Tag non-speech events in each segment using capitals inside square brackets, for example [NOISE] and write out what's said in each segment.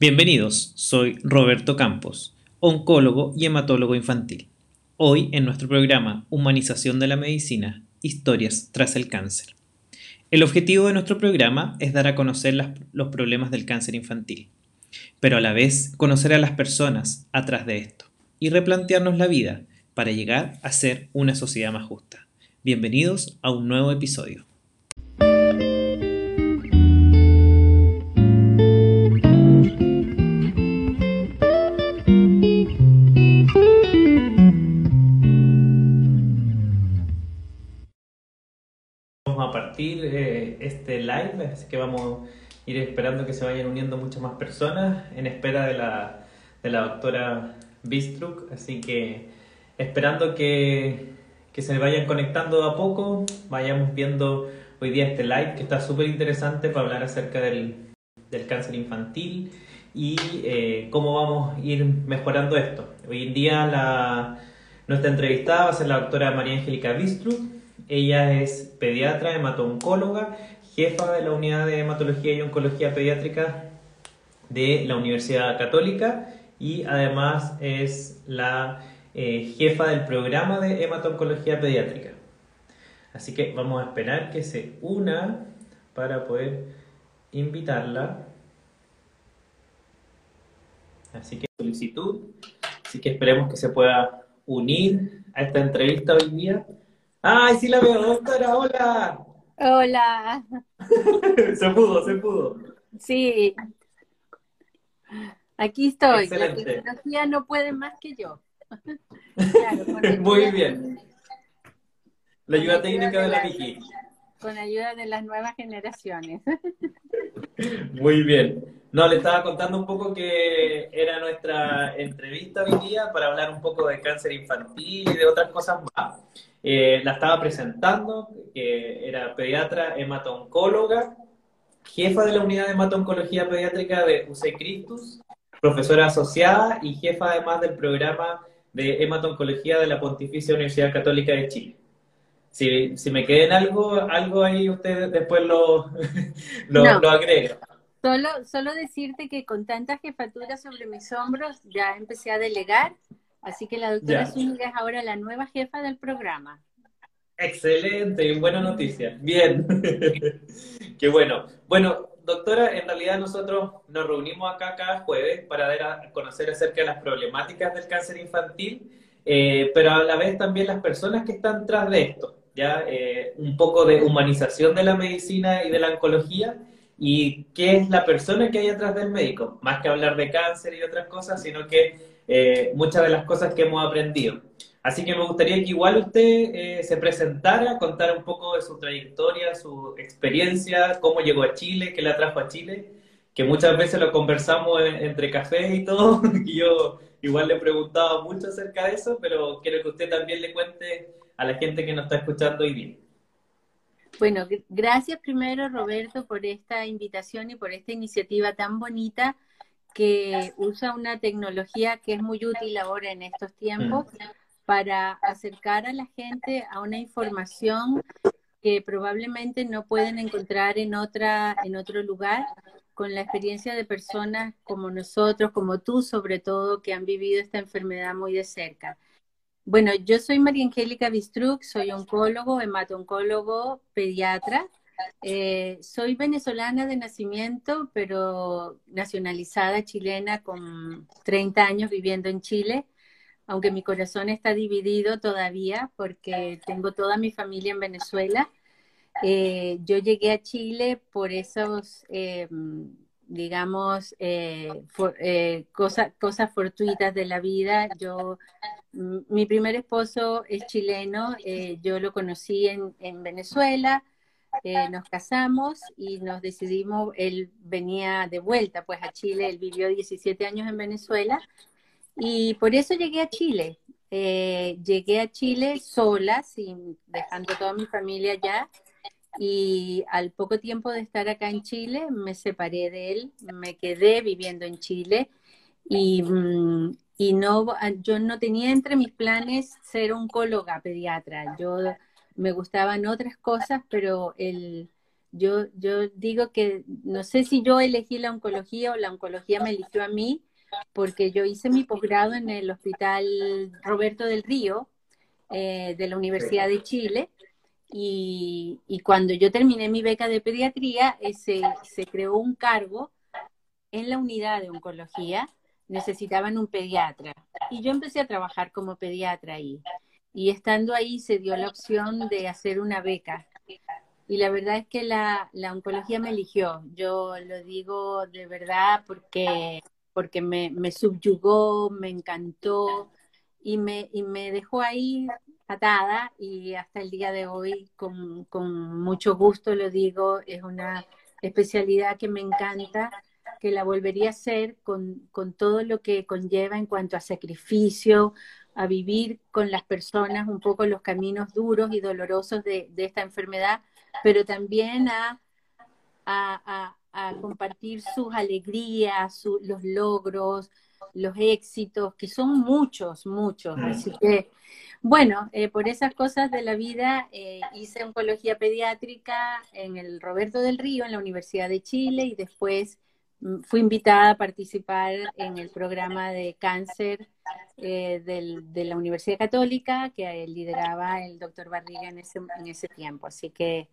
Bienvenidos, soy Roberto Campos, oncólogo y hematólogo infantil. Hoy en nuestro programa Humanización de la Medicina, Historias tras el cáncer. El objetivo de nuestro programa es dar a conocer los problemas del cáncer infantil, pero a la vez conocer a las personas atrás de esto y replantearnos la vida para llegar a ser una sociedad más justa. Bienvenidos a un nuevo episodio. Este live, así que vamos a ir esperando que se vayan uniendo muchas más personas en espera de la, de la doctora Bistruk, así que esperando que, que se vayan conectando a poco, vayamos viendo hoy día este live que está súper interesante para hablar acerca del, del cáncer infantil y eh, cómo vamos a ir mejorando esto. Hoy en día la, nuestra entrevistada va a ser la doctora María Angélica Bistruk, ella es pediatra, hematoncóloga, jefa de la unidad de hematología y oncología pediátrica de la Universidad Católica y además es la eh, jefa del programa de hematoncología pediátrica. Así que vamos a esperar que se una para poder invitarla. Así que solicitud. Así que esperemos que se pueda unir a esta entrevista hoy día. ¡Ay, sí la veo, doctora! ¡Hola! Hola. [LAUGHS] se pudo, se pudo. Sí. Aquí estoy. La tecnología no puede más que yo. [LAUGHS] Muy bien. La ayuda técnica de la Vicky. Con ayuda de las nuevas generaciones. Muy bien. No, le estaba contando un poco que era nuestra entrevista hoy día para hablar un poco de cáncer infantil y de otras cosas más. Eh, la estaba presentando, que era pediatra hematoncóloga, jefa de la unidad de hematoncología pediátrica de UC Christus, profesora asociada y jefa además del programa de hematoncología de la Pontificia Universidad Católica de Chile. Si, si me queden algo, algo ahí, ustedes después lo, [LAUGHS] lo, lo agrega. Solo, solo decirte que con tantas jefaturas sobre mis hombros ya empecé a delegar, así que la doctora Zúñiga es ahora la nueva jefa del programa. Excelente, buena noticia. Bien, [LAUGHS] qué bueno. Bueno, doctora, en realidad nosotros nos reunimos acá cada jueves para dar a conocer acerca de las problemáticas del cáncer infantil, eh, pero a la vez también las personas que están tras de esto, ya eh, un poco de humanización de la medicina y de la oncología y qué es la persona que hay atrás del médico, más que hablar de cáncer y otras cosas, sino que eh, muchas de las cosas que hemos aprendido. Así que me gustaría que igual usted eh, se presentara, contara un poco de su trayectoria, su experiencia, cómo llegó a Chile, qué le atrajo a Chile, que muchas veces lo conversamos entre cafés y todo, [LAUGHS] y yo igual le preguntaba mucho acerca de eso, pero quiero que usted también le cuente a la gente que nos está escuchando hoy día. Bueno, gracias primero Roberto por esta invitación y por esta iniciativa tan bonita que usa una tecnología que es muy útil ahora en estos tiempos mm. para acercar a la gente a una información que probablemente no pueden encontrar en otra en otro lugar con la experiencia de personas como nosotros, como tú sobre todo, que han vivido esta enfermedad muy de cerca. Bueno, yo soy María Angélica Bistruc, soy oncólogo, hematoncólogo, pediatra. Eh, soy venezolana de nacimiento, pero nacionalizada chilena con 30 años viviendo en Chile, aunque mi corazón está dividido todavía porque tengo toda mi familia en Venezuela. Eh, yo llegué a Chile por esos, eh, digamos, cosas, cosas fortuitas de la vida. Yo mi primer esposo es chileno, eh, yo lo conocí en, Venezuela, eh, nos casamos y nos decidimos, él venía de vuelta pues a Chile, él vivió 17 años en Venezuela y por eso llegué a Chile. Eh, llegué a Chile sola, sin, dejando toda mi familia allá y al poco tiempo de estar acá en Chile me separé de él, me quedé viviendo en Chile y, mm, y no, yo no tenía entre mis planes ser oncóloga pediatra. Yo me gustaban otras cosas, pero el, Yo, yo digo que no sé si yo elegí la oncología o la oncología me eligió a mí, porque yo hice mi posgrado en el Hospital Roberto del Río eh, de la Universidad de Chile. Y, cuando yo terminé mi beca de pediatría, eh, se, se creó un cargo en la unidad de oncología, necesitaban un pediatra. Y yo empecé a trabajar como pediatra ahí. Y estando ahí se dio la opción de hacer una beca. Y la verdad es que la, la oncología me eligió. Yo lo digo de verdad porque porque me, me subyugó, me encantó y me, y me dejó ahí atada y hasta el día de hoy con, con mucho gusto lo digo, es una especialidad que me encanta, que la volvería a hacer con, con todo lo que conlleva en cuanto a sacrificio, a vivir con las personas un poco los caminos duros y dolorosos de, de esta enfermedad, pero también a, a, a compartir sus alegrías, los logros, los éxitos, que son muchos, muchos. Mm. Así que, bueno, eh, por esas cosas de la vida eh, hice oncología pediátrica en el Roberto del Río, en la Universidad de Chile, y después fui invitada a participar en el programa de cáncer eh, de la Universidad Católica que lideraba el doctor Barriga en ese, tiempo. Así que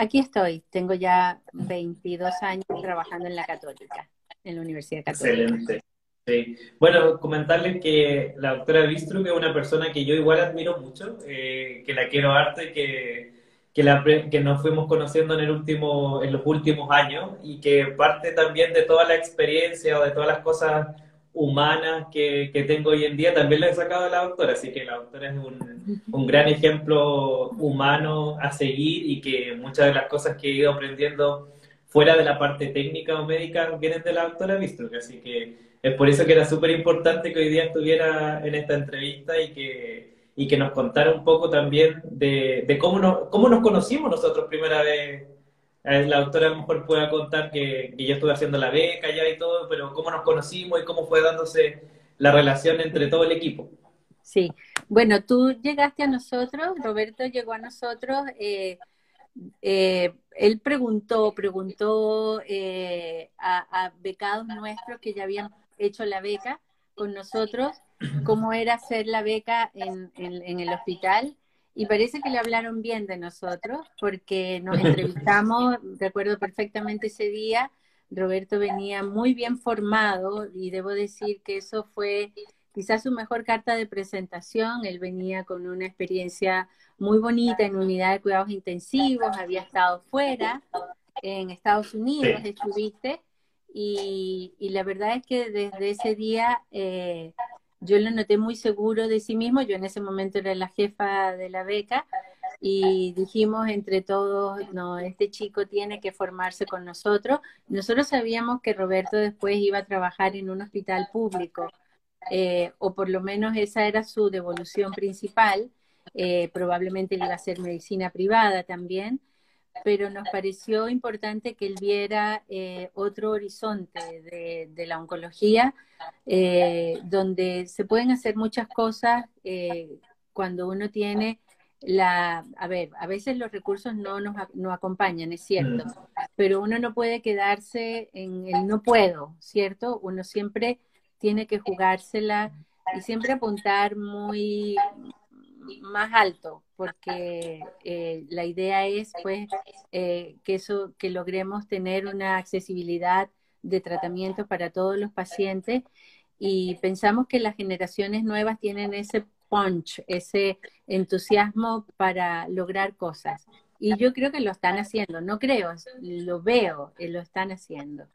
Aquí estoy, tengo ya 22 años trabajando en la Católica, en la Universidad Católica. Excelente. Sí. Bueno, comentarles que la doctora Bistruc es una persona que yo igual admiro mucho, eh, que la quiero harto y que, que, la, que nos fuimos conociendo en, el último, en los últimos años y que parte también de toda la experiencia o de todas las cosas humanas que, que, tengo hoy en día, también la he sacado de la doctora, así que la doctora es un, un, gran ejemplo humano a seguir y que muchas de las cosas que he ido aprendiendo fuera de la parte técnica o médica vienen de la doctora Bistruc, así que es por eso que era súper importante que hoy día estuviera en esta entrevista y que, y que nos contara un poco también de, cómo, nos, cómo nos conocimos nosotros primera vez la doctora a lo mejor pueda contar que, que, yo estuve haciendo la beca ya y todo, pero cómo nos conocimos y cómo fue dándose la relación entre todo el equipo. Sí, bueno, tú llegaste a nosotros, Roberto llegó a nosotros, eh, eh, él preguntó, preguntó eh, a, becados nuestros que ya habían hecho la beca con nosotros, cómo era hacer la beca en, en el hospital y parece que le hablaron bien de nosotros porque nos [LAUGHS] entrevistamos, recuerdo perfectamente ese día, Roberto venía muy bien formado y debo decir que eso fue quizás su mejor carta de presentación, él venía con una experiencia muy bonita en unidad de cuidados intensivos, había estado fuera, en Estados Unidos estuviste, y, y, la verdad es que desde ese día eh, yo lo noté muy seguro de sí mismo, yo en ese momento era la jefa de la beca y dijimos entre todos, no, este chico tiene que formarse con nosotros. Nosotros sabíamos que Roberto después iba a trabajar en un hospital público, eh, o por lo menos esa era su devolución principal, eh, probablemente iba a hacer medicina privada también, pero nos pareció importante que él viera eh, otro horizonte de, la oncología, eh, donde se pueden hacer muchas cosas eh, cuando uno tiene la, a ver, a veces los recursos no nos no acompañan, es cierto, mm. pero uno no puede quedarse en el no puedo, ¿cierto? Uno siempre tiene que jugársela y siempre apuntar muy, más alto, porque eh, la idea es pues eh, que eso, que logremos tener una accesibilidad de tratamiento para todos los pacientes y pensamos que las generaciones nuevas tienen ese punch, ese entusiasmo para lograr cosas. Y yo creo que lo están haciendo, no creo, lo veo, que lo están haciendo.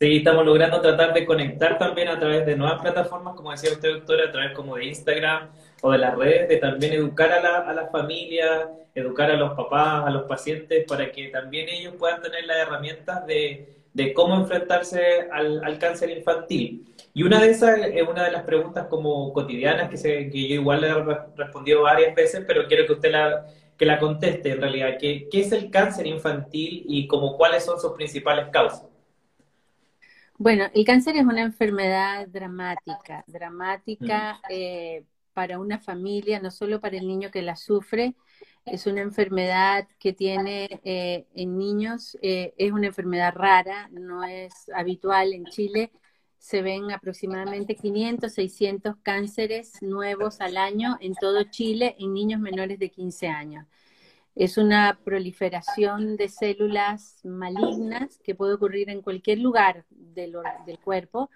Sí, estamos logrando tratar de conectar también a través de nuevas plataformas, como decía usted, doctora, a través como de Instagram o de las redes, de también educar a la, a la familia, educar a los papás, a los pacientes, para que también ellos puedan tener las herramientas de, de cómo enfrentarse al, cáncer infantil. Y una de esas es una de las preguntas como cotidianas que, se, que yo igual le he respondido varias veces, pero quiero que usted la, que la conteste en realidad. ¿Qué, ¿Qué es el cáncer infantil y como cuáles son sus principales causas? Bueno, el cáncer es una enfermedad dramática, dramática mm. eh, para una familia, no solo para el niño que la sufre, es una enfermedad que tiene eh, en niños, eh, es una enfermedad rara, no es habitual en Chile. Se ven aproximadamente 500, 600 cánceres nuevos al año en todo Chile en niños menores de 15 años. Es una proliferación de células malignas que puede ocurrir en cualquier lugar del, del cuerpo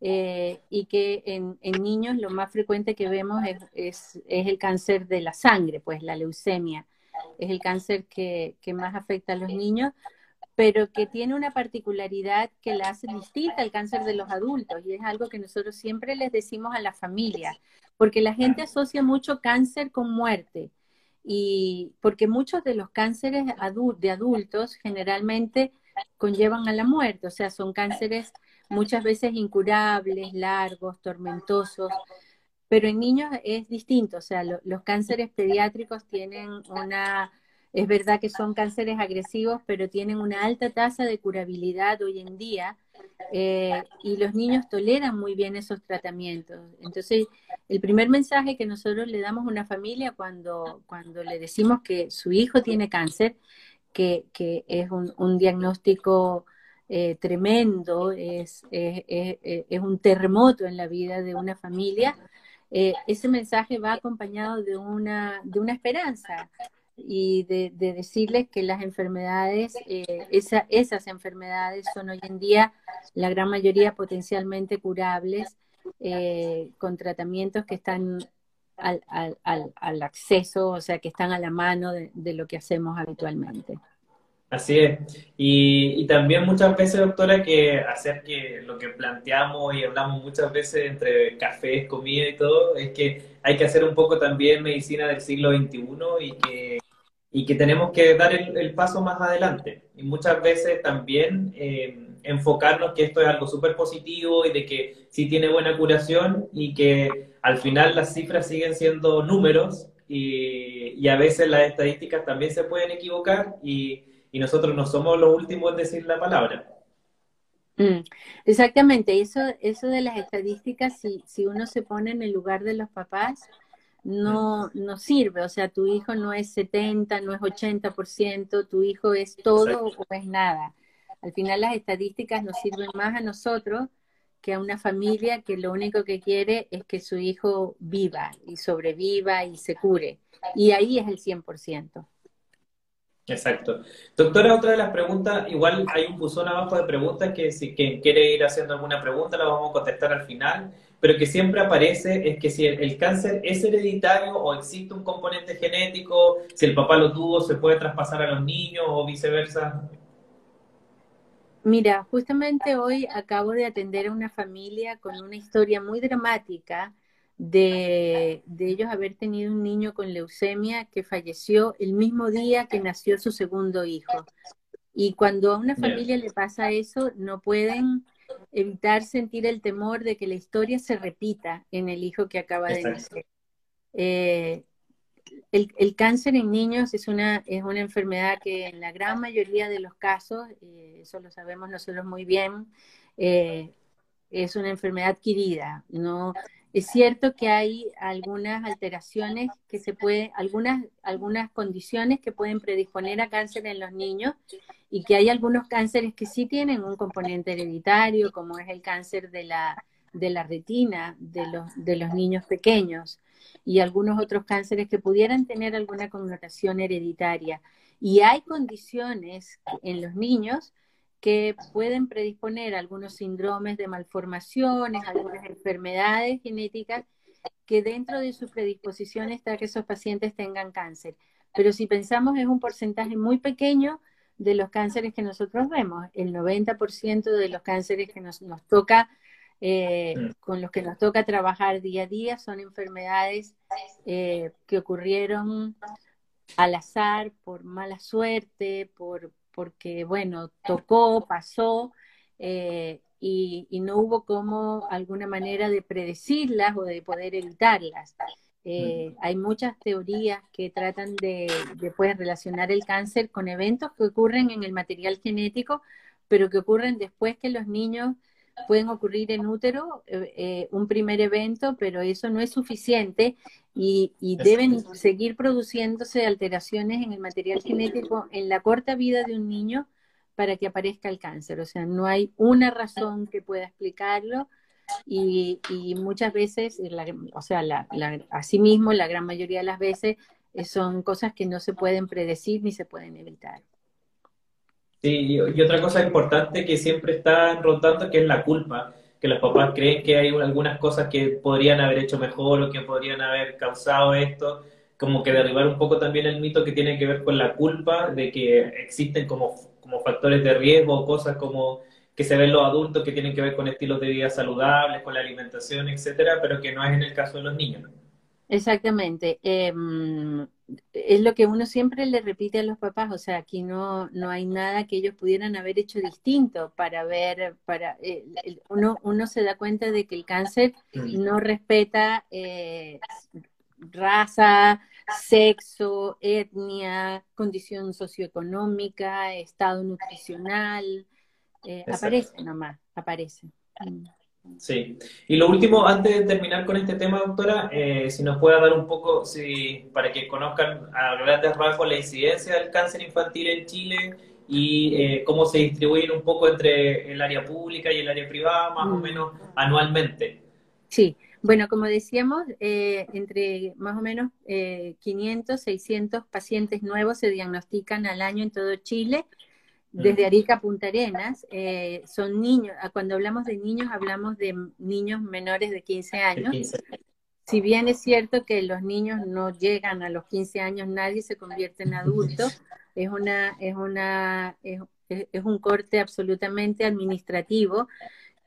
eh, y que en, niños lo más frecuente que vemos es, el cáncer de la sangre, pues la leucemia. Es el cáncer que, más afecta a los niños, pero que tiene una particularidad que la hace distinta al cáncer de los adultos y es algo que nosotros siempre les decimos a la familia, porque la gente asocia mucho cáncer con muerte y porque muchos de los cánceres de adultos generalmente conllevan a la muerte, o sea, son cánceres muchas veces incurables, largos, tormentosos, pero en niños es distinto, o sea, los cánceres pediátricos tienen una, es verdad que son cánceres agresivos, pero tienen una alta tasa de curabilidad hoy en día eh, y los niños toleran muy bien esos tratamientos. Entonces, el primer mensaje que nosotros le damos a una familia cuando, cuando le decimos que su hijo tiene cáncer, que, que es un, un diagnóstico eh, tremendo, es, es, un terremoto en la vida de una familia, eh, ese mensaje va acompañado de una, de una esperanza y de, decirles que las enfermedades, eh, esas enfermedades son hoy en día la gran mayoría potencialmente curables con tratamientos que están al, al, al, acceso, o sea, que están a la mano de lo que hacemos habitualmente. Así es. Y, también muchas veces, doctora, que hacer que lo que planteamos y hablamos muchas veces entre cafés, comida y todo, es que hay que hacer un poco también medicina del siglo XXI y que, y que tenemos que dar el, paso más adelante. Y muchas veces también eh, enfocarnos que esto es algo súper positivo y de que sí tiene buena curación y que al final las cifras siguen siendo números y, a veces las estadísticas también se pueden equivocar y y nosotros no somos los últimos en decir la palabra. Mm, exactamente, eso, eso de las estadísticas, si, si uno se pone en el lugar de los papás, no, no sirve, o sea, tu hijo no es 70, no es 80%, tu hijo es todo o es nada. Al final las estadísticas nos sirven más a nosotros que a una familia que lo único que quiere es que su hijo viva y sobreviva y se cure. Y ahí es el 100%. Exacto. Doctora, otra de las preguntas, igual hay un buzón abajo de preguntas que si quien quiere ir haciendo alguna pregunta la vamos a contestar al final, pero que siempre aparece es que si el, cáncer es hereditario o existe un componente genético, si el papá lo tuvo, se puede traspasar a los niños o viceversa. Mira, justamente hoy acabo de atender a una familia con una historia muy dramática de, ellos haber tenido un niño con leucemia que falleció el mismo día que nació su segundo hijo. Y cuando a una familia le pasa eso, no pueden evitar sentir el temor de que la historia se repita en el hijo que acaba de nacer. Eh, el, cáncer en niños es una, es una enfermedad que en la gran mayoría de los casos, eh, eso lo sabemos nosotros muy bien, eh, es una enfermedad adquirida. No, es cierto que hay algunas alteraciones que se pueden, algunas, algunas condiciones que pueden predisponer a cáncer en los niños y que hay algunos cánceres que sí tienen un componente hereditario, como es el cáncer de la, de la retina de los, de los niños pequeños y algunos otros cánceres que pudieran tener alguna connotación hereditaria. Y hay condiciones en los niños que pueden predisponer algunos síndromes de malformaciones, algunas enfermedades genéticas que dentro de su predisposición está que esos pacientes tengan cáncer. Pero si pensamos es un porcentaje muy pequeño de los cánceres que nosotros vemos. El 90% de los cánceres que nos, toca, eh, con los que nos toca trabajar día a día, son enfermedades eh, que ocurrieron al azar, por mala suerte, por, porque, bueno, tocó, pasó eh, y, no hubo como alguna manera de predecirlas o de poder evitarlas. Eh, hay muchas teorías que tratan de, de relacionar el cáncer con eventos que ocurren en el material genético, pero que ocurren después que los niños pueden ocurrir en útero, eh, eh, un primer evento, pero eso no es suficiente y, deben seguir produciéndose alteraciones en el material genético en la corta vida de un niño para que aparezca el cáncer. O sea, no hay una razón que pueda explicarlo y, muchas veces, o sea, la, asimismo, la gran mayoría de las veces eh, son cosas que no se pueden predecir ni se pueden evitar. Sí, y otra cosa importante que siempre está rotando que es la culpa, que los papás creen que hay algunas cosas que podrían haber hecho mejor o que podrían haber causado esto, como que derribar un poco también el mito que tiene que ver con la culpa de que existen como, como factores de riesgo, cosas como que se ven los adultos que tienen que ver con estilos de vida saludables, con la alimentación, etcétera, pero que no es en el caso de los niños. Exactamente. Em, es lo que uno siempre le repite a los papás, o sea, aquí no, no hay nada que ellos pudieran haber hecho distinto para ver, para eh, uno, uno se da cuenta de que el cáncer no respeta eh, raza, sexo, etnia, condición socioeconómica, estado nutricional, eh, aparece nomás, aparece. Sí. Y lo último, antes de terminar con este tema, doctora, eh, si nos puede dar un poco, si, para que conozcan a grandes rasgos la incidencia del cáncer infantil en Chile y eh, cómo se distribuyen un poco entre el área pública y el área privada, más o mm. menos anualmente. Sí, bueno, como decíamos, eh, entre más o menos 500, 600 pacientes nuevos se diagnostican al año en todo Chile desde Arica a Punta Arenas, eh, son niños, ah, cuando hablamos de niños hablamos de niños menores de 15 años. Si bien es cierto que los niños no llegan a los 15 años, nadie se convierte en adulto, es una, es una, es, un corte absolutamente administrativo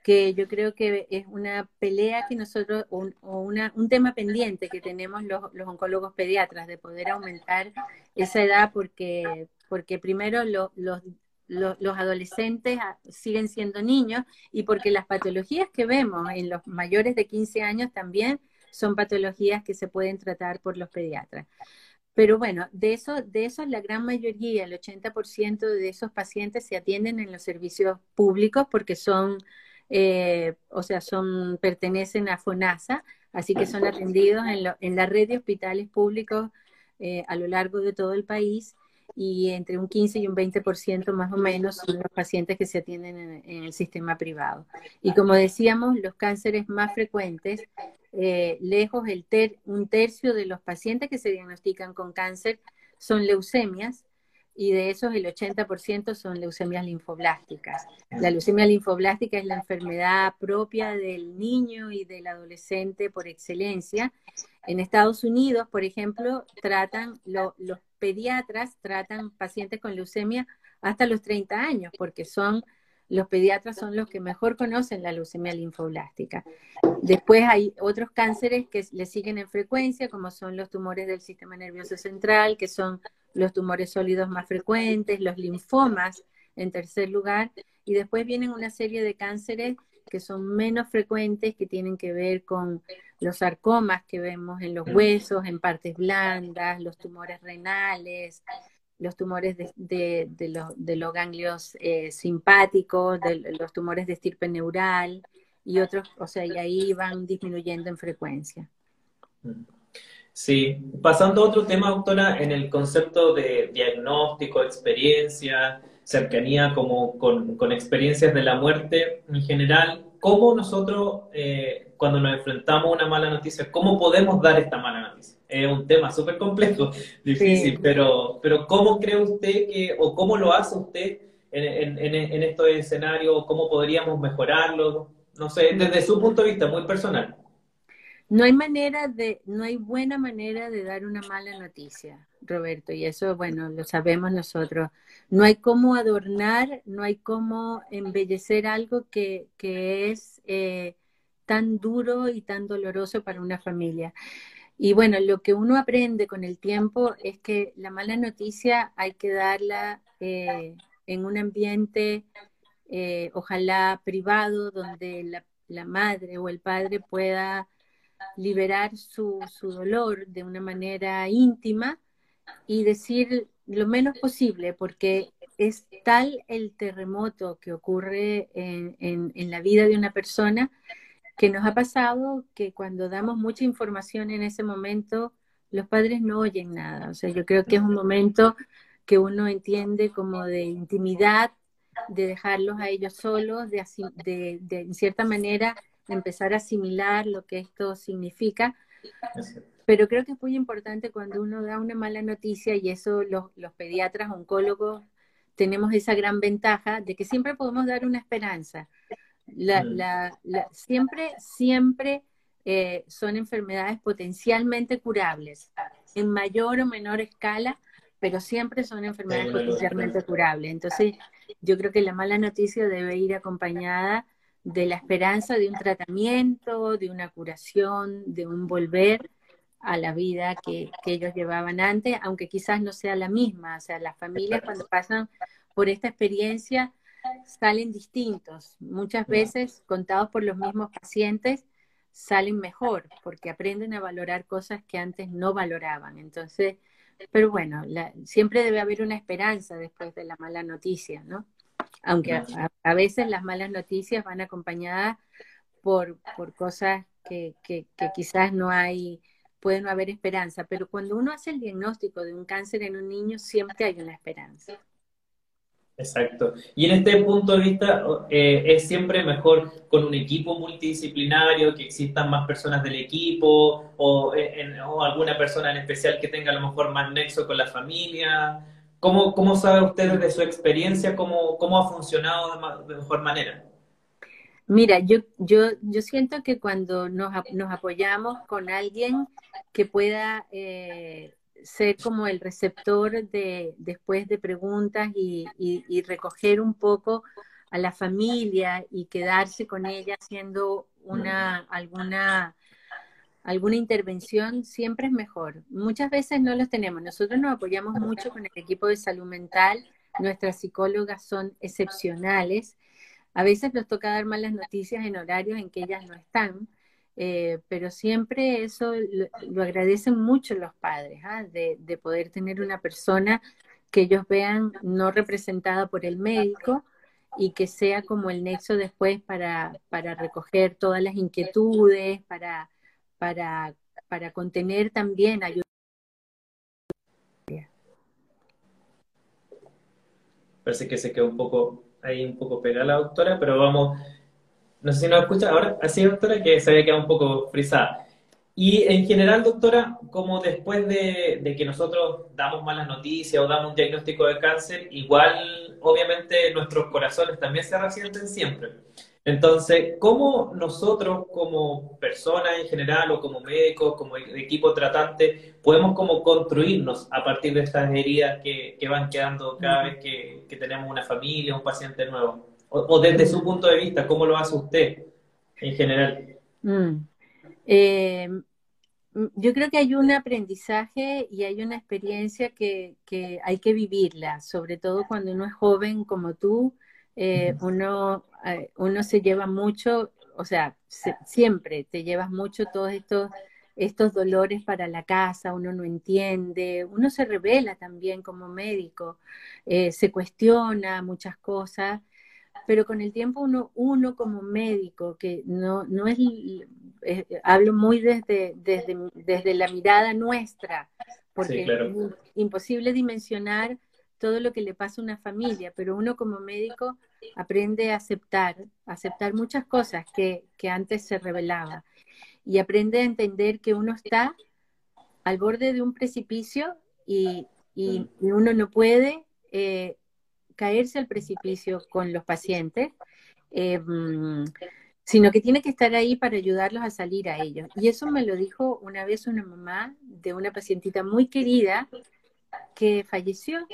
que yo creo que es una pelea que nosotros, o, una, un tema pendiente que tenemos los, los, oncólogos pediatras, de poder aumentar esa edad porque, porque primero los los adolescentes siguen siendo niños y porque las patologías que vemos en los mayores de 15 años también son patologías que se pueden tratar por los pediatras. Pero bueno, de eso, de eso la gran mayoría, el 80% de esos pacientes se atienden en los servicios públicos porque son, eh, o sea, son, pertenecen a FONASA, así que son atendidos en, en la red de hospitales públicos eh, a lo largo de todo el país y entre un 15 y un 20% más o menos son los pacientes que se atienden en, el sistema privado. Y como decíamos, los cánceres más frecuentes, eh, lejos el ter un tercio de los pacientes que se diagnostican con cáncer son leucemias, y de esos el 80% son leucemias linfoblásticas. La leucemia linfoblástica es la enfermedad propia del niño y del adolescente por excelencia. En Estados Unidos, por ejemplo, tratan los pediatras tratan pacientes con leucemia hasta los 30 años, porque son los pediatras son los que mejor conocen la leucemia linfoblástica. Después hay otros cánceres que le siguen en frecuencia, como son los tumores del sistema nervioso central, que son los tumores sólidos más frecuentes, los linfomas en tercer lugar, y después vienen una serie de cánceres que son menos frecuentes, que tienen que ver con los sarcomas que vemos en los huesos, en partes blandas, los tumores renales, los tumores de, los, ganglios eh, simpáticos, de los tumores de estirpe neural y otros, o sea, y ahí van disminuyendo en frecuencia. Sí, pasando a otro tema, doctora, en el concepto de diagnóstico, experiencia, cercanía como con, experiencias de la muerte en general, ¿cómo nosotros, eh, cuando nos enfrentamos a una mala noticia, cómo podemos dar esta mala noticia? es un tema súper complejo, [LAUGHS] difícil, pero, pero ¿cómo cree usted que, o cómo lo hace usted en, en, en estos escenarios, cómo podríamos mejorarlo? No sé, desde su punto de vista, muy personal. No hay manera de, no hay buena manera de dar una mala noticia, Roberto, y eso, bueno, lo sabemos nosotros. No hay cómo adornar, no hay cómo embellecer algo que, que es eh, tan duro y tan doloroso para una familia. Y bueno, lo que uno aprende con el tiempo es que la mala noticia hay que darla eh, en un ambiente, eh, ojalá privado, donde la, la, madre o el padre pueda liberar su, su dolor de una manera íntima y decir lo menos posible, porque es tal el terremoto que ocurre en, en, la vida de una persona que nos ha pasado que cuando damos mucha información en ese momento, los padres no oyen nada. O sea, yo creo que es un momento que uno entiende como de intimidad, de dejarlos a ellos solos, de, de, de en cierta manera empezar a asimilar lo que esto significa. Pero creo que es muy importante cuando uno da una mala noticia y eso los, los pediatras, oncólogos, tenemos esa gran ventaja de que siempre podemos dar una esperanza. La, mm. la, siempre, siempre eh, son enfermedades potencialmente curables, en mayor o menor escala, pero siempre son enfermedades potencialmente curables. Entonces, yo creo que la mala noticia debe ir acompañada de la esperanza de un tratamiento, de una curación, de un volver a la vida que, ellos llevaban antes, aunque quizás no sea la misma. O sea, las familias cuando pasan por esta experiencia salen distintos. Muchas veces, contados por los mismos pacientes, salen mejor porque aprenden a valorar cosas que antes no valoraban. Entonces, pero bueno, siempre debe haber una esperanza después de la mala noticia, ¿no? Aunque a, veces las malas noticias van acompañadas por, por cosas que, que, quizás no hay, puede no haber esperanza, pero cuando uno hace el diagnóstico de un cáncer en un niño, siempre hay una esperanza. Exacto. Y en este punto de vista, eh, es siempre mejor con un equipo multidisciplinario, que existan más personas del equipo o, eh, o alguna persona en especial que tenga a lo mejor más nexo con la familia. ¿Cómo, cómo sabe usted de su experiencia cómo, cómo ha funcionado de, mejor manera? Mira, yo, yo, yo siento que cuando nos, nos apoyamos con alguien que pueda eh, ser como el receptor de después de preguntas y, y, recoger un poco a la familia y quedarse con ella haciendo una alguna alguna intervención siempre es mejor. Muchas veces no los tenemos. Nosotros nos apoyamos mucho con el equipo de salud mental. Nuestras psicólogas son excepcionales. A veces nos toca dar malas noticias en horarios en que ellas no están, eh, pero siempre eso lo, agradecen mucho los padres, ¿ah? de, de poder tener una persona que ellos vean no representada por el médico, y que sea como el nexo después para, para recoger todas las inquietudes, para para, para contener también ayuda. Parece que se quedó un poco ahí un poco pegada doctora, pero vamos, no sé si nos escucha ahora, así doctora, que se había quedado un poco frisada. Y en general, doctora, como después de, de, que nosotros damos malas noticias o damos un diagnóstico de cáncer, igual, obviamente, nuestros corazones también se resienten siempre. Entonces, ¿cómo nosotros como personas en general o como médicos, como equipo tratante, podemos como construirnos a partir de estas heridas que, van quedando cada vez que, tenemos una familia, un paciente nuevo? O, desde su punto de vista, ¿cómo lo hace usted en general? Mm. Eh, yo creo que hay un aprendizaje y hay una experiencia que, que hay que vivirla, sobre todo cuando uno es joven como tú eh, uno, uno se lleva mucho, o sea, siempre te llevas mucho todos estos, estos dolores para la casa, uno no entiende, uno se revela también como médico, eh, se cuestiona muchas cosas, pero con el tiempo uno, uno como médico, que no, no es, hablo muy desde, desde, desde la mirada nuestra, porque es imposible dimensionar todo lo que le pasa a una familia, pero uno como médico aprende a aceptar, aceptar muchas cosas que, antes se revelaba y aprende a entender que uno está al borde de un precipicio y, uno no puede eh, caerse al precipicio con los pacientes, eh, sino que tiene que estar ahí para ayudarlos a salir a ellos. Y eso me lo dijo una vez una mamá de una pacientita muy querida que falleció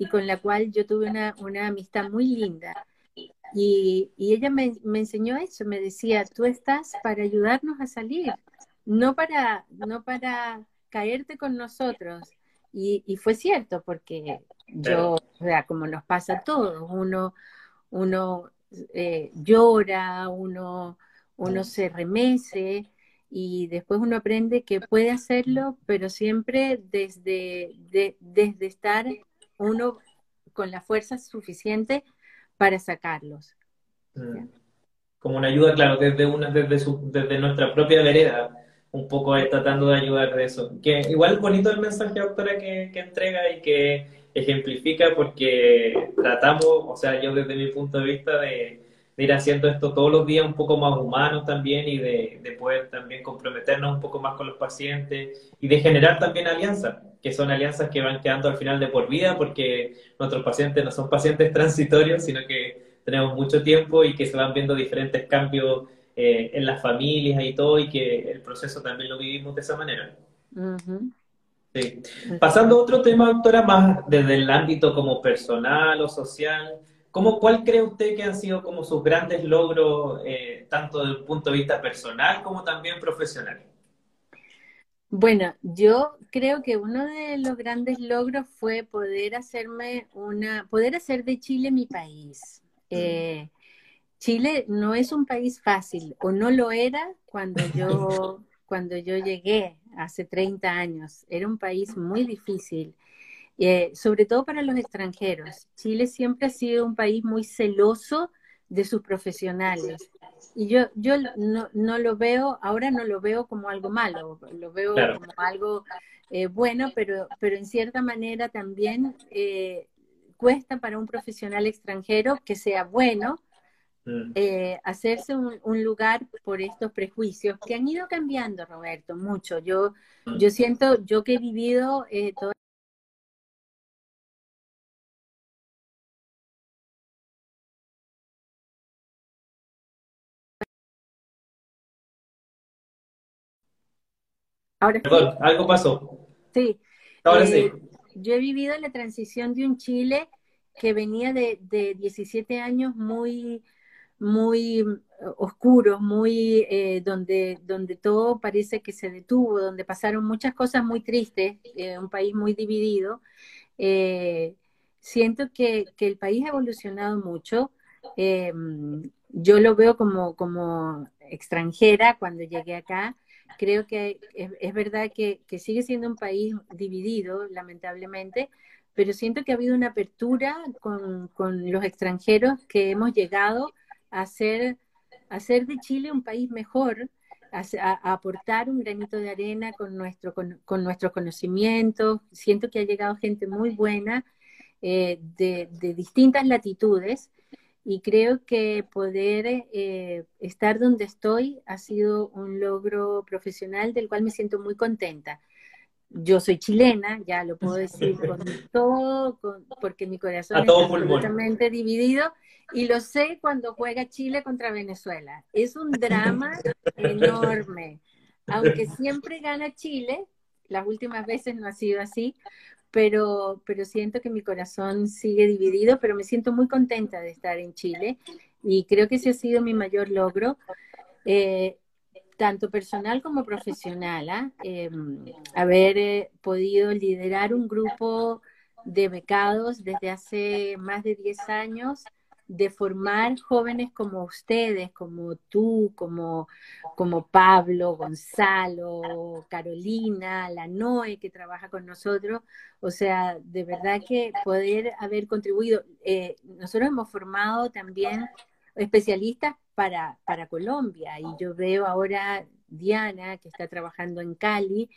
y con la cual yo tuve una, amistad muy linda. Y, ella me, enseñó eso, me decía, tú estás para ayudarnos a salir, no para, no para caerte con nosotros. Y, fue cierto, porque yo, o sea, como nos pasa a todos, uno, uno eh, llora, uno, uno se remece y después uno aprende que puede hacerlo, pero siempre desde, desde estar uno con la fuerza suficiente para sacarlos. Mm. Como una ayuda, claro, desde, una, desde, su, desde nuestra propia vereda, un poco tratando de ayudar de eso. Que igual bonito el mensaje, doctora, que, que entrega y que ejemplifica porque tratamos, o sea, yo desde mi punto de vista de, ir haciendo esto todos los días un poco más humanos también y de, de, poder también comprometernos un poco más con los pacientes y de generar también alianzas, que son alianzas que van quedando al final de por vida porque nuestros pacientes no son pacientes [LAUGHS] transitorios, sino que tenemos mucho tiempo y que se van viendo diferentes cambios eh, en las familias y todo y que el proceso también lo vivimos de esa manera. sí. Pasando a otro tema, doctora, más desde el ámbito como personal o social, ¿Cómo, ¿Cuál cree usted que han sido como sus grandes logros, eh, tanto desde el punto de vista personal como también profesional? Bueno, yo creo que uno de los grandes logros fue poder hacerme una, poder hacer de Chile mi país. Eh, Chile no es un país fácil, o no lo era cuando yo, [LAUGHS] cuando yo llegué hace 30 años. Era un país muy difícil. Eh, sobre todo para los extranjeros. Chile siempre ha sido un país muy celoso de sus profesionales. Y yo, yo no, no lo veo, ahora no lo veo como algo malo, lo veo como algo eh, bueno, pero, pero en cierta manera también eh, cuesta para un profesional extranjero que sea bueno mm. hacerse un, un, lugar por estos prejuicios que han ido cambiando, Roberto, mucho. Yo, mm. yo siento, yo que he vivido Ahora Perdón, algo pasó. Sí. Ahora sí. Eh, yo he vivido la transición de un Chile que venía de, de 17 años muy, muy oscuros, muy eh, donde, donde todo parece que se detuvo, donde pasaron muchas cosas muy tristes, eh, un país muy dividido. siento que, que, el país ha evolucionado mucho. yo lo veo como, como extranjera cuando llegué acá creo que es, verdad que, sigue siendo un país dividido, lamentablemente, pero siento que ha habido una apertura con, los extranjeros que hemos llegado a hacer, de Chile un país mejor, a, aportar un granito de arena con, nuestro, con, nuestros conocimientos. Siento que ha llegado gente muy buena eh, de distintas latitudes y creo que poder eh, estar donde estoy ha sido un logro profesional del cual me siento muy contenta. Yo soy chilena, ya lo puedo decir [LAUGHS] con todo, porque mi corazón está completamente dividido y lo sé cuando juega Chile contra Venezuela. Es un drama [LAUGHS] enorme. Aunque siempre gana Chile, las últimas veces no ha sido así, pero, pero siento que mi corazón sigue dividido, pero me siento muy contenta de estar en Chile y creo que ese ha sido mi mayor logro, eh, tanto personal como profesional, ¿ah? em, haber eh, podido liderar un grupo de becados desde hace más de 10 años de formar jóvenes como ustedes, como tú, como, como Pablo, Gonzalo, Carolina, la Noe que trabaja con nosotros. O sea, de verdad que poder haber contribuido. Eh, nosotros hemos formado también especialistas para, para Colombia y yo veo ahora Diana que está trabajando en Cali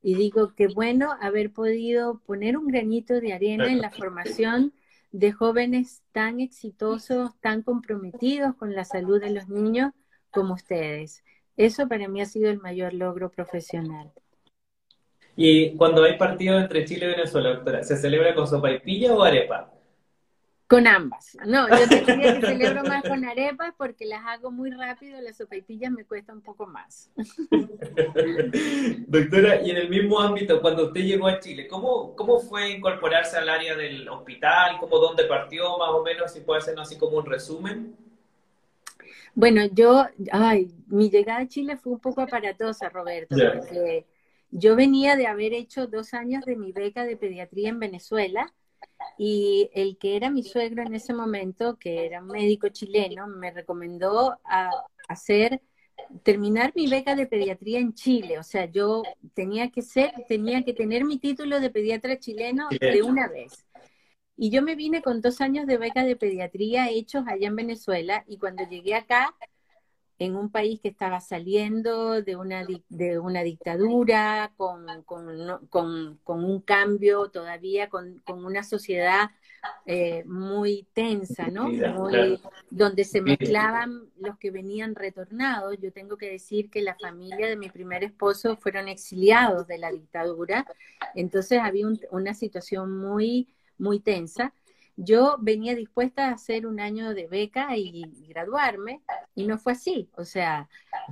y digo que bueno haber podido poner un granito de arena en la formación de jóvenes tan exitosos, tan comprometidos con la salud de los niños como ustedes. Eso para mí ha sido el mayor logro profesional. Y cuando hay partido entre Chile y Venezuela, doctora, ¿se celebra con sopa o arepa? Con ambas. No, yo te diría que celebro más con arepas porque las hago muy rápido, las sopaitillas me cuesta un poco más. [LAUGHS] Doctora, y en el mismo ámbito, cuando usted llegó a Chile, ¿cómo, cómo fue incorporarse al área del hospital? ¿Cómo dónde partió más o menos? Si puede hacernos así como un resumen. Bueno, yo, ay, mi llegada a Chile fue un poco aparatosa, Roberto, porque yo venía de haber hecho dos años de mi beca de pediatría en Venezuela y el que era mi suegro en ese momento, que era un médico chileno, me recomendó a hacer terminar mi beca de pediatría en Chile, o sea, yo tenía que ser, tenía que tener mi título de pediatra chileno de una vez. Y yo me vine con dos años de beca de pediatría hechos allá en Venezuela y cuando llegué acá, en un país que estaba saliendo de una, de una dictadura, con, un cambio todavía, con, una sociedad eh, muy tensa, ¿no? Donde se mezclaban los que venían retornados. Yo tengo que decir que la familia de mi primer esposo fueron exiliados de la dictadura, entonces había una situación muy, muy tensa. Yo venía dispuesta a hacer un año de beca y, graduarme, y no fue así. O sea,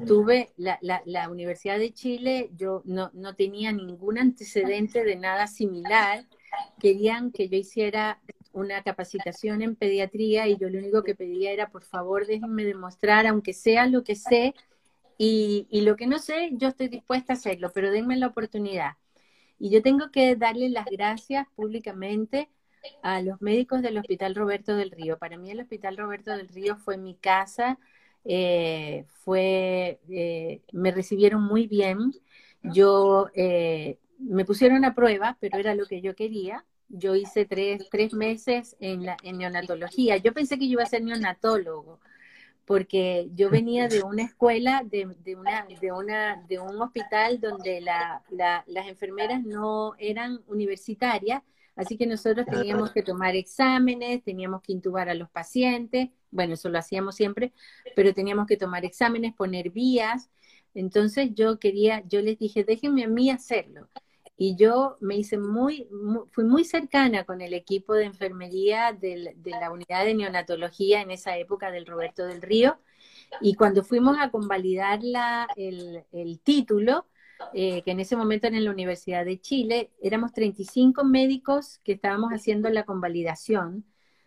tuve la, la, Universidad de Chile, yo no, no tenía ningún antecedente de nada similar. Querían que yo hiciera una capacitación en pediatría y yo lo único que pedía era, por favor, déjenme demostrar, aunque sea lo que sé, y, lo que no sé, yo estoy dispuesta a hacerlo, pero denme la oportunidad. Y yo tengo que darle las gracias públicamente a los médicos del Hospital Roberto del Río. Para mí el Hospital Roberto del Río fue mi casa, eh, fue, eh, me recibieron muy bien. Yo eh, me pusieron a prueba, pero era lo que yo quería yo hice tres, tres meses en, la, en neonatología. Yo pensé que yo iba a ser neonatólogo, porque yo venía de una escuela, de, de, una, de, una, de un hospital donde la, las enfermeras no eran universitarias, así que nosotros teníamos que tomar exámenes, teníamos que intubar a los pacientes, bueno, eso lo hacíamos siempre, pero teníamos que tomar exámenes, poner vías. Entonces yo quería, yo les dije, déjenme a mí hacerlo. Y yo me hice muy, fui muy cercana con el equipo de enfermería de la unidad de neonatología en esa época del Roberto del Río. Y cuando fuimos a convalidar la, el, título, eh, que en ese momento en la Universidad de Chile, éramos 35 médicos que estábamos haciendo la convalidación,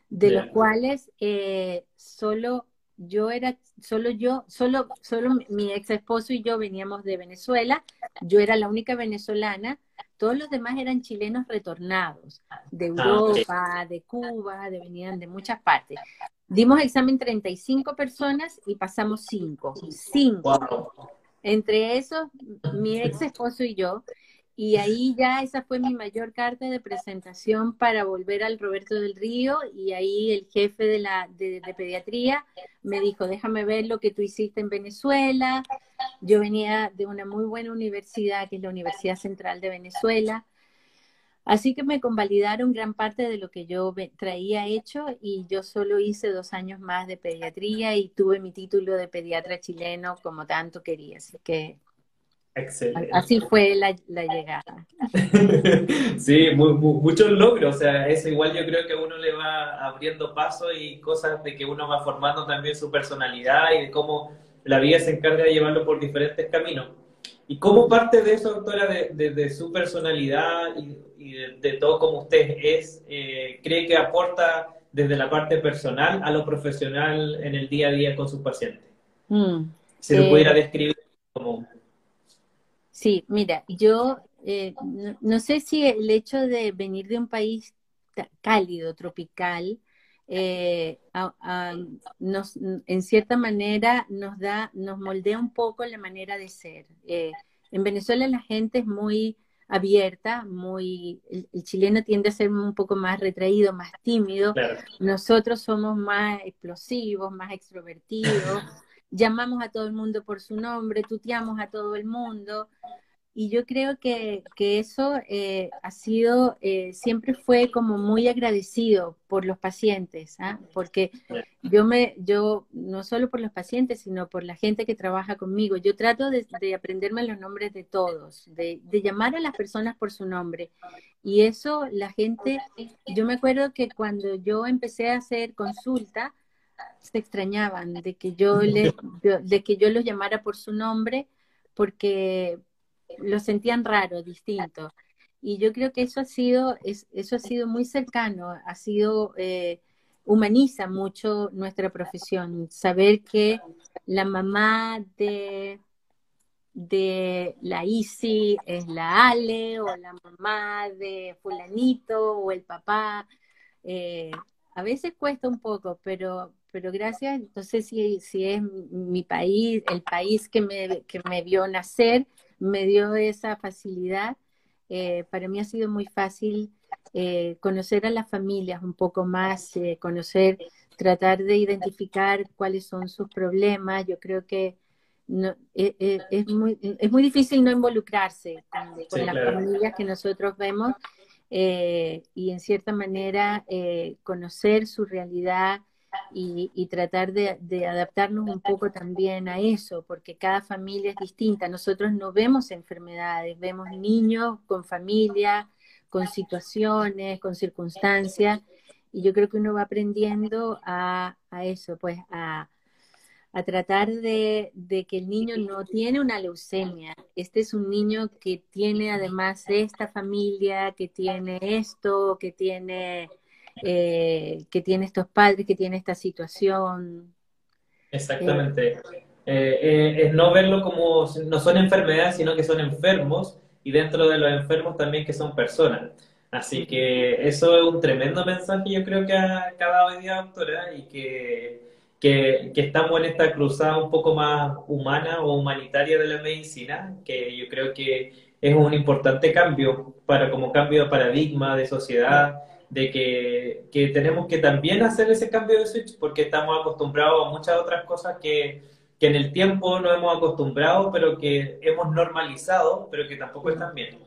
de los cuales eh, solo yo era, solo yo, solo, solo mi ex esposo y yo veníamos de Venezuela, yo era la única venezolana, todos los demás eran chilenos retornados, de ah, Europa, de Cuba, de, venían de muchas partes. Dimos examen 35 personas y pasamos 5, 5. Entre esos, mi ex esposo y yo, y ahí ya esa fue mi mayor carta de presentación para volver al Roberto del Río y ahí el jefe de la de, pediatría me dijo, déjame ver lo que tú hiciste en Venezuela. Yo venía de una muy buena universidad, que es la Universidad Central de Venezuela. Así que me convalidaron gran parte de lo que yo traía hecho y yo solo hice dos años más de pediatría y tuve mi título de pediatra chileno como tanto quería. Así que Excelente. Así fue la, llegada. [LAUGHS] sí, muchos logros. O sea, eso igual yo creo que uno le va abriendo paso y cosas de que uno va formando también su personalidad y de cómo la vida se encarga de llevarlo por diferentes caminos. ¿Y cómo parte de eso, doctora, de, su personalidad y, de, todo como usted es, eh, cree que aporta desde la parte personal a lo profesional en el día a día con sus pacientes? Mm, si lo pudiera describir como... Sí, mira, yo eh, no, sé si el hecho de venir de un país cálido, tropical, eh, nos, en cierta manera nos da, nos moldea un poco la manera de ser. Eh, en Venezuela la gente es muy abierta, muy, el, chileno tiende a ser un poco más retraído, más tímido. Nosotros somos más explosivos, más extrovertidos [LAUGHS] llamamos a todo el mundo por su nombre, tuteamos a todo el mundo. Y yo creo que, eso eh, ha sido, eh, siempre fue como muy agradecido por los pacientes, ¿ah? porque yo me, yo, no solo por los pacientes, sino por la gente que trabaja conmigo, yo trato de, aprenderme los nombres de todos, de, de, llamar a las personas por su nombre. Y eso la gente, yo me acuerdo que cuando yo empecé a hacer consulta, se extrañaban de que yo le, de que yo los llamara por su nombre porque lo sentían raro, distinto. Y yo creo que eso ha sido, eso ha sido muy cercano, ha sido, eh, humaniza mucho nuestra profesión. Saber que la mamá de, de la Isi es la Ale, o la mamá de fulanito, o el papá. Eh, a veces cuesta un poco, pero pero gracias, no sé si, si es mi país, el país que me, que me vio nacer, me dio esa facilidad. Eh, para mí ha sido muy fácil eh, conocer a las familias un poco más, eh, conocer, tratar de identificar cuáles son sus problemas. Yo creo que no, e, e, es, muy, es muy difícil no involucrarse con, las familias que nosotros vemos eh, y en cierta manera conocer su realidad y, tratar de, adaptarnos un poco también a eso, porque cada familia es distinta. Nosotros no vemos enfermedades, vemos niños con familia, con situaciones, con circunstancias, y yo creo que uno va aprendiendo a, eso, pues a, a tratar de, de, que el niño no tiene una leucemia. Este es un niño que tiene además esta familia, que tiene esto, que tiene eh, que tiene estos padres, que tiene esta situación. Exactamente. Eh, eh, es no verlo como, no son enfermedades, sino que son enfermos y dentro de los enfermos también que son personas. Así que eso es un tremendo mensaje, yo creo que ha acabado hoy día, doctora, y que, que, que, estamos en esta cruzada un poco más humana o humanitaria de la medicina, que yo creo que es un importante cambio para como cambio de paradigma de sociedad de que, que, tenemos que también hacer ese cambio de switch porque estamos acostumbrados a muchas otras cosas que, que en el tiempo no hemos acostumbrado, pero que hemos normalizado, pero que tampoco están bien.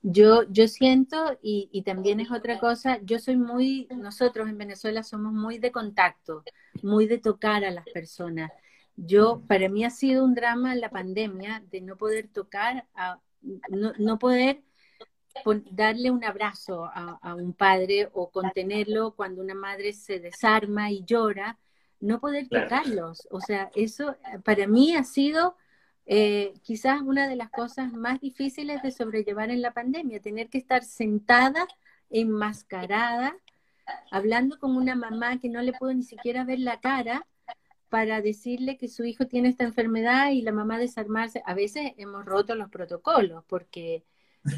Yo, yo siento, y, y, también es otra cosa, yo soy muy, nosotros en Venezuela somos muy de contacto, muy de tocar a las personas. Yo, para mí ha sido un drama la pandemia de no poder tocar, a, no, no poder darle un abrazo a, un padre o contenerlo cuando una madre se desarma y llora, no poder tocarlos. O sea, eso eh, para mí ha sido eh, quizás una de las cosas más difíciles de sobrellevar en la pandemia, tener que estar sentada, enmascarada, hablando con una mamá que no le puedo ni siquiera ver la cara para decirle que su hijo tiene esta enfermedad y la mamá desarmarse. A veces hemos roto los protocolos porque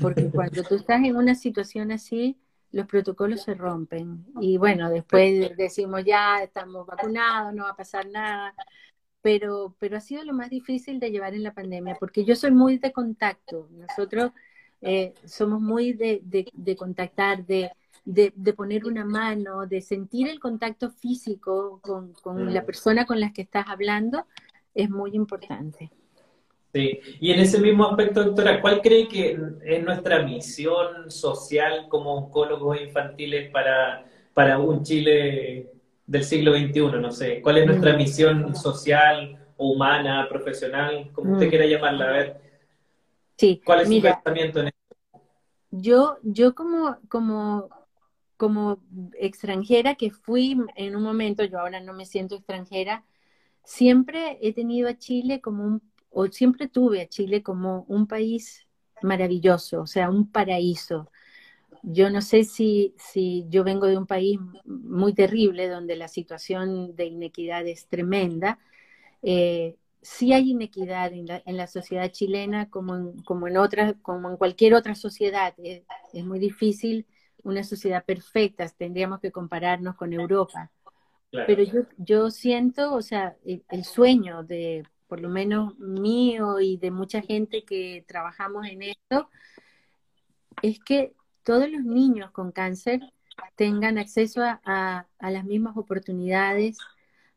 porque cuando tú estás en una situación así, los protocolos se rompen. Y bueno, después decimos ya estamos vacunados, no va a pasar nada. Pero, pero ha sido lo más difícil de llevar en la pandemia, porque yo soy muy de contacto. Nosotros eh, somos muy de, de, contactar, de, de, poner una mano, de sentir el contacto físico con, con la persona con la que estás hablando, es muy importante. Sí, y en ese mismo aspecto, doctora, ¿cuál cree que es nuestra misión social como oncólogos infantiles para, para un Chile del siglo XXI? No sé, ¿cuál es nuestra mm. misión social, humana, profesional, como usted mm. quiera llamarla? A ver, sí, ¿cuál es su pensamiento en esto? Yo, yo como, como, como extranjera que fui en un momento, yo ahora no me siento extranjera, siempre he tenido a Chile como un o siempre tuve a Chile como un país maravilloso, o sea, un paraíso. Yo no sé si, si yo vengo de un país muy terrible donde la situación de inequidad es tremenda. Eh, sí hay inequidad en la, en la sociedad chilena como en, como en otras, como en cualquier otra sociedad. Es, muy difícil una sociedad perfecta, tendríamos que compararnos con Europa. Pero yo, yo siento, o sea, el sueño de por lo menos mío y de mucha gente que trabajamos en esto, es que todos los niños con cáncer tengan acceso a, las mismas oportunidades,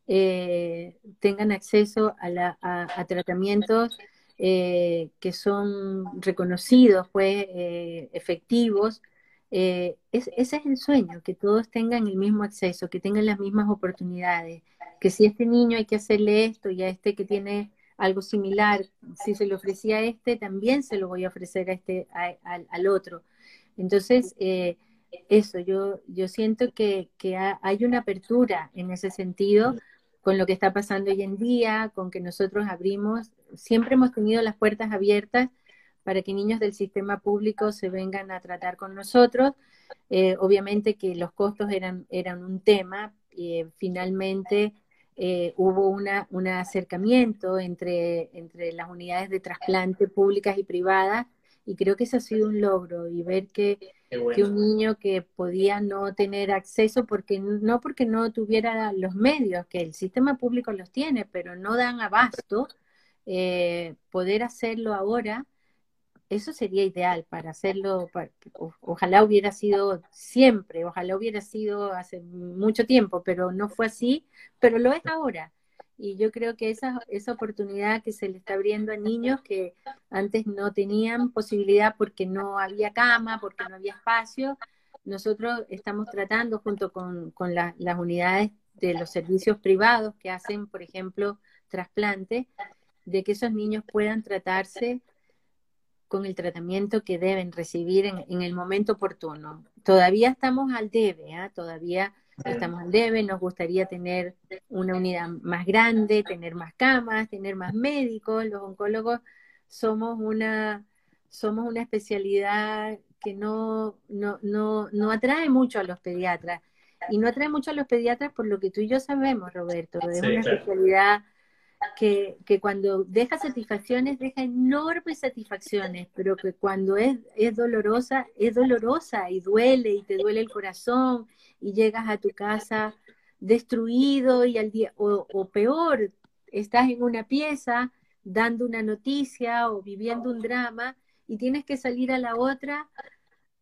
eh, tengan acceso a, tratamientos eh, que son reconocidos, pues, eh, efectivos. Ese es el sueño, que todos tengan el mismo acceso, que tengan las mismas oportunidades que si a este niño hay que hacerle esto y a este que tiene algo similar, si se le ofrecía a este, también se lo voy a ofrecer a este, al otro. Entonces, eh, eso, yo, yo siento que, que hay una apertura en ese sentido con lo que está pasando hoy en día, con que nosotros abrimos, siempre hemos tenido las puertas abiertas para que niños del sistema público se vengan a tratar con nosotros. Eh, obviamente que los costos eran, eran un tema, eh, finalmente eh, hubo una, un acercamiento entre, entre las unidades de trasplante públicas y privadas y creo que eso ha sido un logro y ver que, que, un niño que podía no tener acceso porque no porque no tuviera los medios que el sistema público los tiene pero no dan abasto eh, poder hacerlo ahora eso sería ideal para hacerlo, ojalá hubiera sido siempre, ojalá hubiera sido hace mucho tiempo, pero no fue así, pero lo es ahora. Y yo creo que esa, esa oportunidad que se le está abriendo a niños que antes no tenían posibilidad porque no había cama, porque no había espacio, nosotros estamos tratando junto con, las unidades de los servicios privados que hacen, por ejemplo, trasplantes, de que esos niños puedan tratarse con el tratamiento que deben recibir en, el momento oportuno. Todavía estamos al debe, ¿ah? todavía estamos al debe, nos gustaría tener una unidad más grande, tener más camas, tener más médicos. Los oncólogos somos una, somos una especialidad que no, no, no, no atrae mucho a los pediatras. Y no atrae mucho a los pediatras por lo que tú y yo sabemos, Roberto. Es una especialidad que, que, cuando deja satisfacciones, deja enormes satisfacciones, pero que cuando es, es dolorosa, es dolorosa y duele y te duele el corazón y llegas a tu casa destruido y al día, o, peor, estás en una pieza dando una noticia o viviendo un drama y tienes que salir a la otra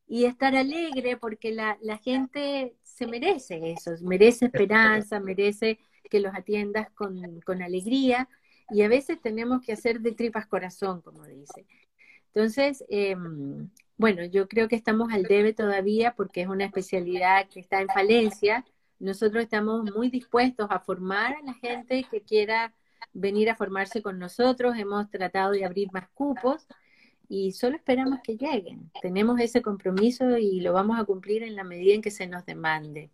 y estar alegre porque la, la gente se merece eso, merece esperanza, merece que los atiendas con, con alegría y a veces tenemos que hacer de tripas corazón, como dice. Entonces, em, bueno, yo creo que estamos al debe todavía porque es una especialidad que está en falencia. Nosotros estamos muy dispuestos a formar a la gente que quiera venir a formarse con nosotros. Hemos tratado de abrir más cupos y solo esperamos que lleguen. Tenemos ese compromiso y lo vamos a cumplir en la medida en que se nos demande.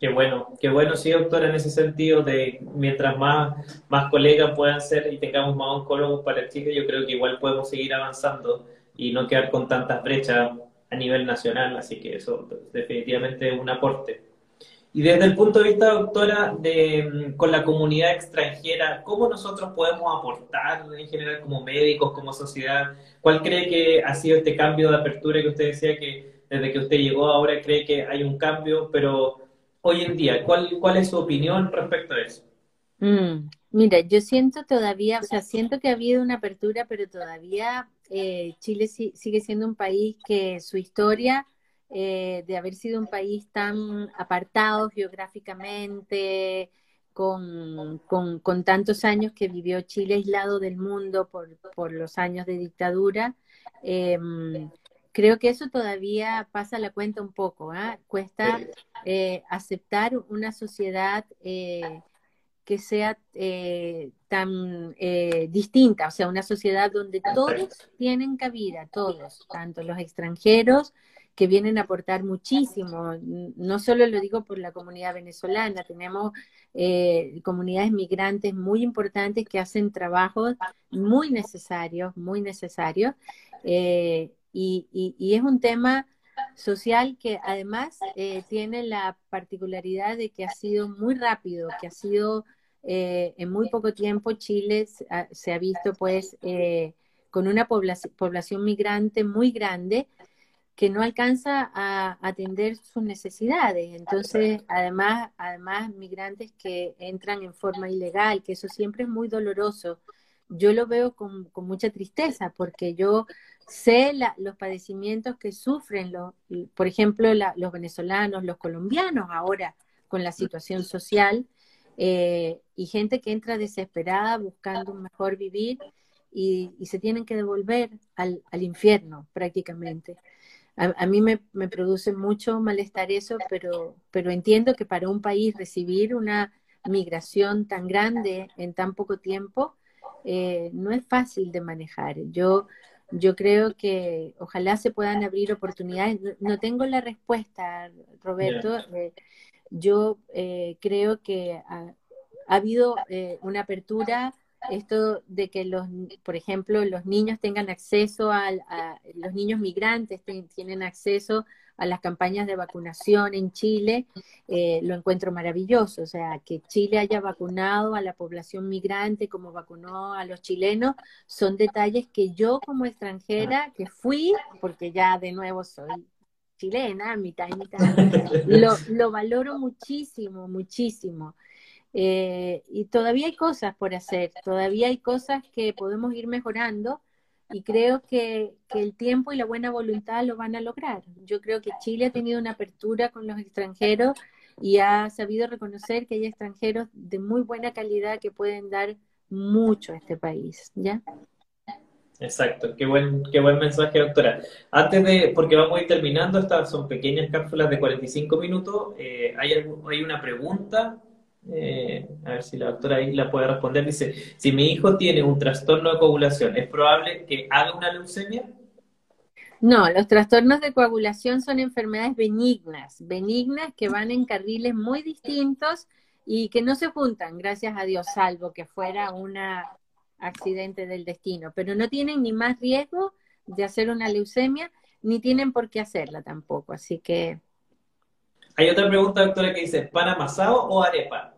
Qué bueno, qué bueno, sí, doctora, en ese sentido de mientras más, más colegas puedan ser y tengamos más oncólogos para Chile, yo creo que igual podemos seguir avanzando y no quedar con tantas brechas a nivel nacional, así que eso definitivamente es un aporte. Y desde el punto de vista, doctora, de, con la comunidad extranjera, ¿cómo nosotros podemos aportar en general como médicos, como sociedad? ¿Cuál cree que ha sido este cambio de apertura que usted decía que desde que usted llegó ahora cree que hay un cambio, pero hoy en día, ¿cuál, cuál es su opinión respecto a eso? Mm, mira, yo siento todavía, o sea, siento que ha habido una apertura, pero todavía eh, Chile sigue siendo un país que su historia eh, de haber sido un país tan apartado geográficamente, con, con, tantos años que vivió Chile aislado del mundo por, por los años de dictadura, em, creo que eso todavía pasa la cuenta un poco. ¿ah? Cuesta eh, aceptar una sociedad eh, que sea tan distinta, o sea, una sociedad donde todos tienen cabida, todos, tanto los extranjeros, que vienen a aportar muchísimo. No solo lo digo por la comunidad venezolana, tenemos eh, comunidades migrantes muy importantes que hacen trabajos muy necesarios, muy necesarios. Eh, y, es un tema social que además eh, tiene la particularidad de que ha sido muy rápido, que ha sido en muy poco tiempo Chile se ha, visto pues con una población migrante muy grande que no alcanza a atender sus necesidades. Entonces, además, además, migrantes que entran en forma ilegal, que eso siempre es muy doloroso. Yo lo veo con, mucha tristeza porque yo sé los padecimientos que sufren, los, por ejemplo, los venezolanos, los colombianos ahora con la situación social eh, y gente que entra desesperada buscando un mejor vivir y, se tienen que devolver al, al infierno prácticamente. A, mí me, produce mucho malestar eso, pero, pero entiendo que para un país recibir una migración tan grande en tan poco tiempo eh, no es fácil de manejar. Yo, yo creo que ojalá se puedan abrir oportunidades. No, tengo la respuesta, Roberto. Eh, yo eh, creo que ha, ha habido una apertura esto de que los, por ejemplo, los niños tengan acceso a, los niños migrantes tienen acceso a las campañas de vacunación en Chile, eh, lo encuentro maravilloso. O sea, que Chile haya vacunado a la población migrante como vacunó a los chilenos, son detalles que yo como extranjera, que fui, porque ya de nuevo soy chilena, mitad y mitad, [LAUGHS] lo, lo valoro muchísimo, muchísimo. Eh, y todavía hay cosas por hacer, todavía hay cosas que podemos ir mejorando, y creo que, que, el tiempo y la buena voluntad lo van a lograr. Yo creo que Chile ha tenido una apertura con los extranjeros y ha sabido reconocer que hay extranjeros de muy buena calidad que pueden dar mucho a este país, ¿ya? Exacto, qué buen, qué buen mensaje, doctora. Antes de, porque vamos a ir terminando, estas son pequeñas cápsulas de 45 minutos, eh, hay, hay una pregunta, eh, a ver si la doctora ahí la puede responder, dice, si mi hijo tiene un trastorno de coagulación, ¿es probable que haga una leucemia? No, los trastornos de coagulación son enfermedades benignas, benignas que van en carriles muy distintos y que no se juntan, gracias a Dios, salvo que fuera una accidente del destino, pero no tienen ni más riesgo de hacer una leucemia, ni tienen por qué hacerla tampoco, así que... Hay otra pregunta, doctora, que dice, ¿pan amasado o arepa?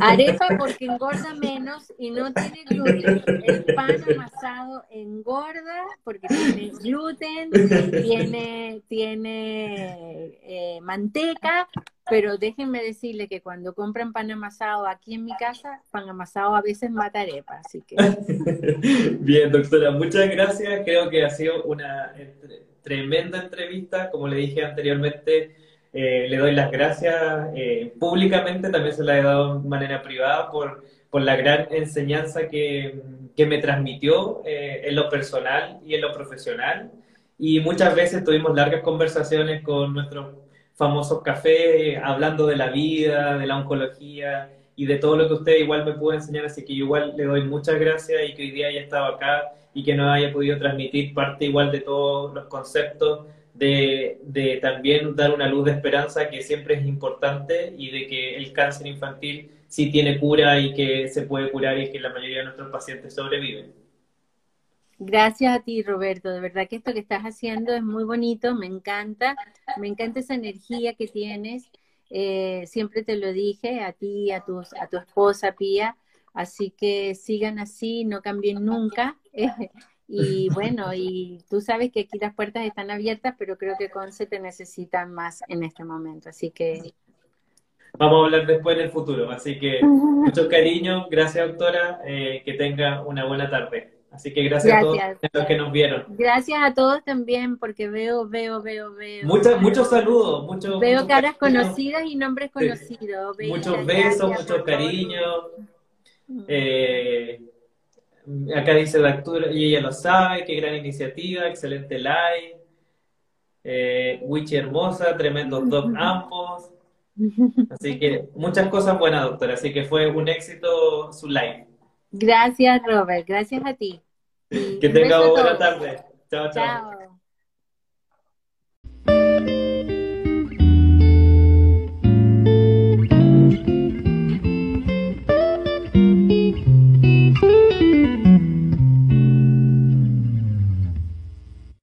Arepa porque engorda menos y no tiene gluten. El pan amasado engorda porque tiene gluten, tiene, tiene eh, manteca, pero déjenme decirle que cuando compran pan amasado aquí en mi casa, pan amasado a veces mata arepa, así que... [LAUGHS] Bien, doctora, muchas gracias. Creo que ha sido una tremenda entrevista. Como le dije anteriormente, eh, le doy las gracias eh, públicamente, también se la he dado de manera privada por, por la gran enseñanza que, que me transmitió eh, en lo personal y en lo profesional. Y muchas veces tuvimos largas conversaciones con nuestros famosos cafés, hablando de la vida, de la oncología y de todo lo que usted igual me pudo enseñar. Así que yo igual le doy muchas gracias y que hoy día haya estado acá y que nos haya podido transmitir parte igual de todos los conceptos de, también dar una luz de esperanza que siempre es importante y de que el cáncer infantil sí tiene cura y que se puede curar y que la mayoría de nuestros pacientes sobreviven. Gracias a ti, Roberto. De verdad que esto que estás haciendo es muy bonito, me encanta, me encanta esa energía que tienes. Eh, siempre te lo dije a ti, a, tus, a tu esposa, Pía. Así que sigan así, no cambien nunca. [LAUGHS] [LAUGHS] Y bueno, y tú sabes que aquí las puertas están abiertas, pero creo que Conce te necesita más en este momento. Así que. Vamos a hablar después en el futuro. Así que [LAUGHS] mucho cariño. Gracias, doctora. Eh, que tenga una buena tarde. Así que gracias, a todos los que nos vieron. Gracias a todos también, porque veo, veo, veo, veo. muchos saludos. Muchos, veo caras conocidas y nombres conocidos. muchos besos, mucho cariño. Eh, Acá dice la actura, y ella lo sabe, qué gran iniciativa, excelente live. Eh, Witchy hermosa, tremendos dos [LAUGHS] ambos. Así que muchas cosas buenas, doctora. Así que fue un éxito su live. Gracias, Robert. Gracias a ti. que tenga buena tarde. chao. chao.